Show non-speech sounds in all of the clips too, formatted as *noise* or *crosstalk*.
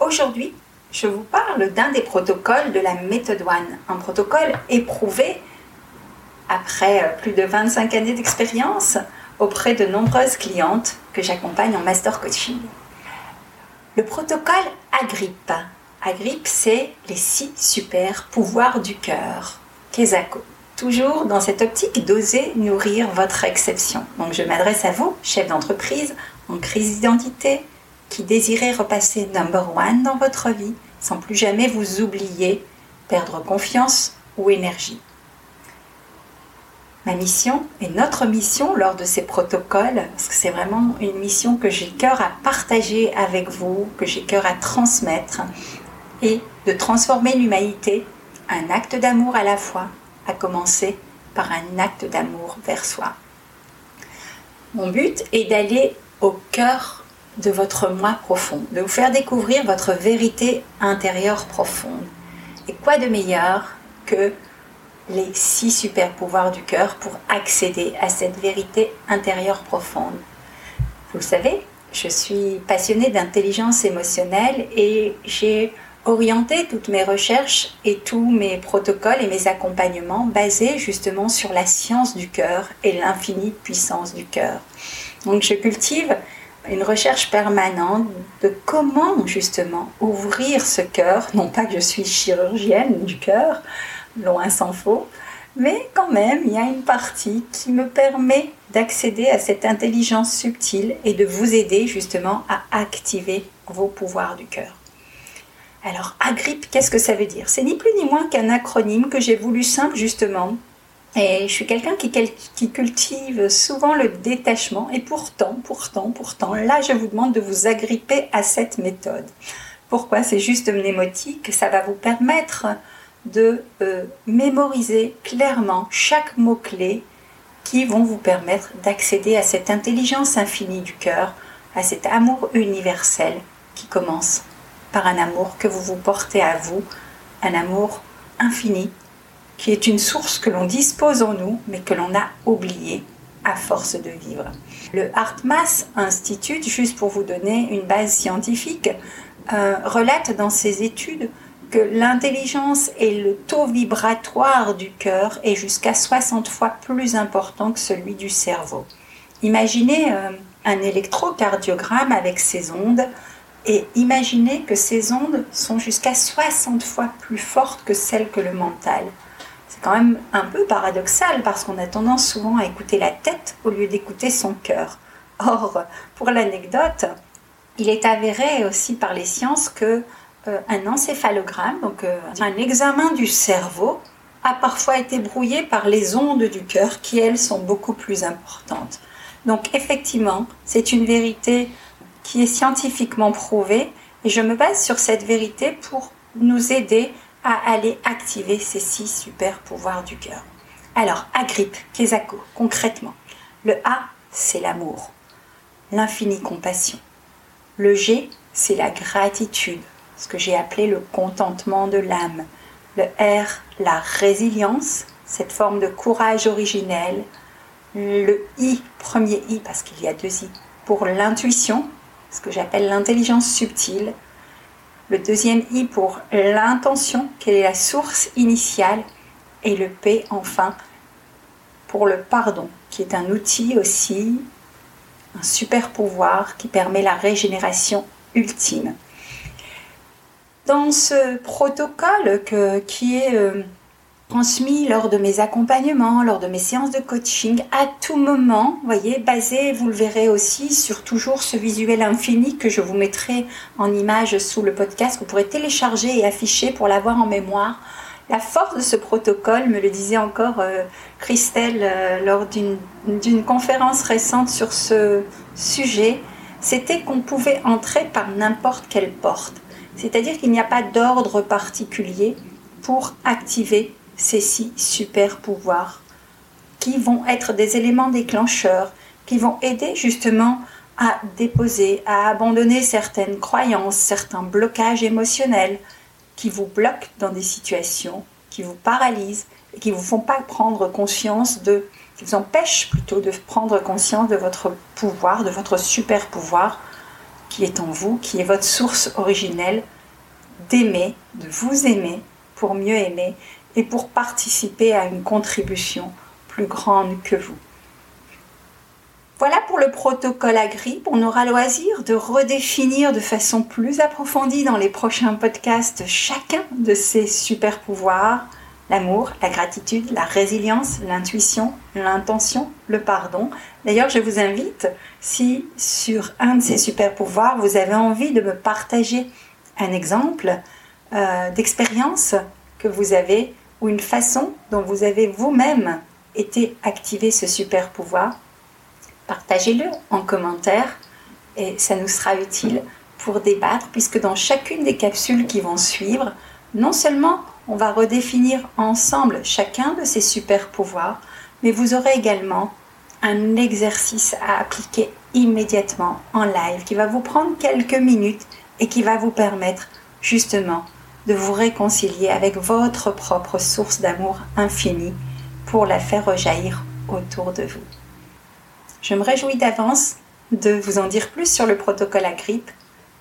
Aujourd'hui, je vous parle d'un des protocoles de la méthode One, un protocole éprouvé après plus de 25 années d'expérience auprès de nombreuses clientes que j'accompagne en master coaching. Le protocole Agrippe. Agrippe, c'est les six super pouvoirs du cœur. Kesako. Toujours dans cette optique d'oser nourrir votre exception. Donc je m'adresse à vous, chef d'entreprise, en crise d'identité, qui désirez repasser number one dans votre vie sans plus jamais vous oublier, perdre confiance ou énergie. Ma mission et notre mission lors de ces protocoles, parce que c'est vraiment une mission que j'ai cœur à partager avec vous, que j'ai cœur à transmettre, et de transformer l'humanité, un acte d'amour à la fois, à commencer par un acte d'amour vers soi. Mon but est d'aller au cœur de votre moi profond, de vous faire découvrir votre vérité intérieure profonde. Et quoi de meilleur que les six super pouvoirs du cœur pour accéder à cette vérité intérieure profonde? Vous le savez, je suis passionnée d'intelligence émotionnelle et j'ai orienté toutes mes recherches et tous mes protocoles et mes accompagnements basés justement sur la science du cœur et l'infinie puissance du cœur. Donc je cultive une recherche permanente de comment justement ouvrir ce cœur, non pas que je suis chirurgienne du cœur, loin s'en faut, mais quand même, il y a une partie qui me permet d'accéder à cette intelligence subtile et de vous aider justement à activer vos pouvoirs du cœur. Alors, Agrippe, qu'est-ce que ça veut dire? C'est ni plus ni moins qu'un acronyme que j'ai voulu simple justement. Et je suis quelqu'un qui, cultive souvent le détachement. Et pourtant, pourtant, pourtant, là, je vous demande de vous agripper à cette méthode. Pourquoi? C'est juste mnémotique. Ça va vous permettre de euh, mémoriser clairement chaque mot-clé qui vont vous permettre d'accéder à cette intelligence infinie du cœur, à cet amour universel qui commence par un amour que vous vous portez à vous, un amour infini qui est une source que l'on dispose en nous mais que l'on a oublié à force de vivre. Le HeartMath Institute, juste pour vous donner une base scientifique, euh, relate dans ses études que l'intelligence et le taux vibratoire du cœur est jusqu'à 60 fois plus important que celui du cerveau. Imaginez euh, un électrocardiogramme avec ses ondes et imaginez que ces ondes sont jusqu'à 60 fois plus fortes que celles que le mental. C'est quand même un peu paradoxal parce qu'on a tendance souvent à écouter la tête au lieu d'écouter son cœur. Or, pour l'anecdote, il est avéré aussi par les sciences que euh, un encéphalogramme, donc euh, un examen du cerveau, a parfois été brouillé par les ondes du cœur qui, elles, sont beaucoup plus importantes. Donc effectivement, c'est une vérité qui est scientifiquement prouvée et je me base sur cette vérité pour nous aider à aller activer ces six super pouvoirs du cœur. Alors, Agrippe, Kesako, concrètement, le A, c'est l'amour, l'infinie compassion. Le G, c'est la gratitude, ce que j'ai appelé le contentement de l'âme. Le R, la résilience, cette forme de courage originel. Le I, premier I, parce qu'il y a deux I, pour l'intuition, ce que j'appelle l'intelligence subtile. Le deuxième I pour l'intention, quelle est la source initiale. Et le P, enfin, pour le pardon, qui est un outil aussi, un super pouvoir qui permet la régénération ultime. dans ce protocole qui est euh, transmis lors de mes accompagnements, lors de mes séances de coaching, à tout moment, voyez, basé, vous le verrez aussi, sur toujours ce visuel infini que je vous mettrai en image sous le podcast, vous pourrez télécharger et afficher pour l'avoir en mémoire. La force de ce protocole, me le disait encore euh, Christelle euh, lors d'une conférence récente sur ce sujet, c'était qu'on pouvait entrer par n'importe quelle porte. C'est-à-dire qu'il n'y a pas d'ordre particulier pour activer ces six super pouvoirs qui vont être des éléments déclencheurs, qui vont aider justement à déposer, à abandonner certaines croyances, certains blocages émotionnels qui vous bloquent dans des situations, qui vous paralysent et qui vous font pas prendre conscience de, qui vous empêchent plutôt de prendre conscience de votre pouvoir, de votre super pouvoir qui est en vous, qui est votre source originelle d'aimer, de vous aimer pour mieux aimer et pour participer à une contribution plus grande que vous. Voilà pour le protocole Agri. On aura loisir de redéfinir de façon plus approfondie dans les prochains podcasts chacun de ces super pouvoirs l'amour, la gratitude, la résilience, l'intuition, l'intention, le pardon. D'ailleurs, je vous invite, si sur un de ces super pouvoirs, vous avez envie de me partager un exemple euh, d'expérience que vous avez ou une façon dont vous avez vous-même été activé ce super pouvoir, partagez-le en commentaire et ça nous sera utile pour débattre puisque dans chacune des capsules qui vont suivre, non seulement on va redéfinir ensemble chacun de ces super pouvoirs, mais vous aurez également un exercice à appliquer immédiatement en live qui va vous prendre quelques minutes et qui va vous permettre justement de vous réconcilier avec votre propre source d'amour infini pour la faire rejaillir autour de vous. Je me réjouis d'avance de vous en dire plus sur le protocole à grippe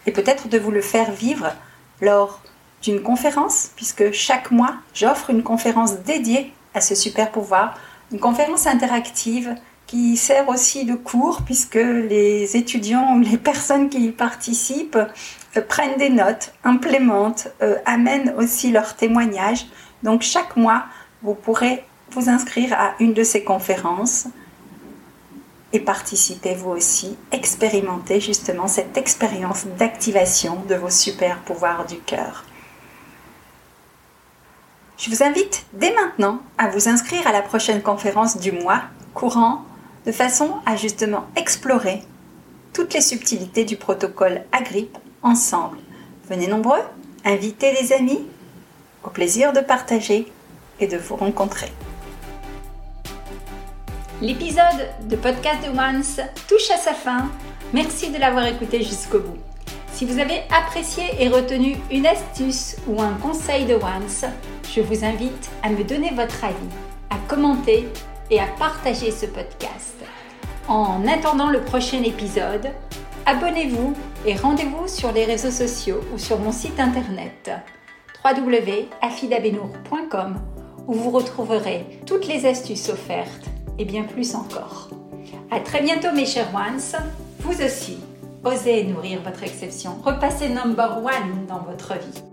et peut-être de vous le faire vivre lors d'une conférence, puisque chaque mois, j'offre une conférence dédiée à ce super pouvoir, une conférence interactive qui sert aussi de cours, puisque les étudiants ou les *laughs* personnes qui y participent prennent des notes, implémentent, euh, amènent aussi leurs témoignages. Donc chaque mois, vous pourrez vous inscrire à une de ces conférences et participer vous aussi, expérimenter justement cette expérience d'activation de vos super pouvoirs du cœur. Je vous invite dès maintenant à vous inscrire à la prochaine conférence du mois courant de façon à justement explorer toutes les subtilités du protocole Agrippe Venez nombreux, invitez des amis, au plaisir de partager et de vous rencontrer. L'épisode de Podcast de Once touche à sa fin. Merci de l'avoir écouté jusqu'au bout. Si vous avez apprécié et retenu une astuce ou un conseil de Once, je vous invite à me donner votre avis, à commenter et à partager ce podcast. En attendant le prochain épisode, abonnez-vous et rendez-vous sur les réseaux sociaux ou sur mon site internet www.afidabenour.com où vous retrouverez toutes les astuces offertes et bien plus encore. À très bientôt mes chers ones, vous aussi Osez nourrir votre exception. Repassez number one dans votre vie.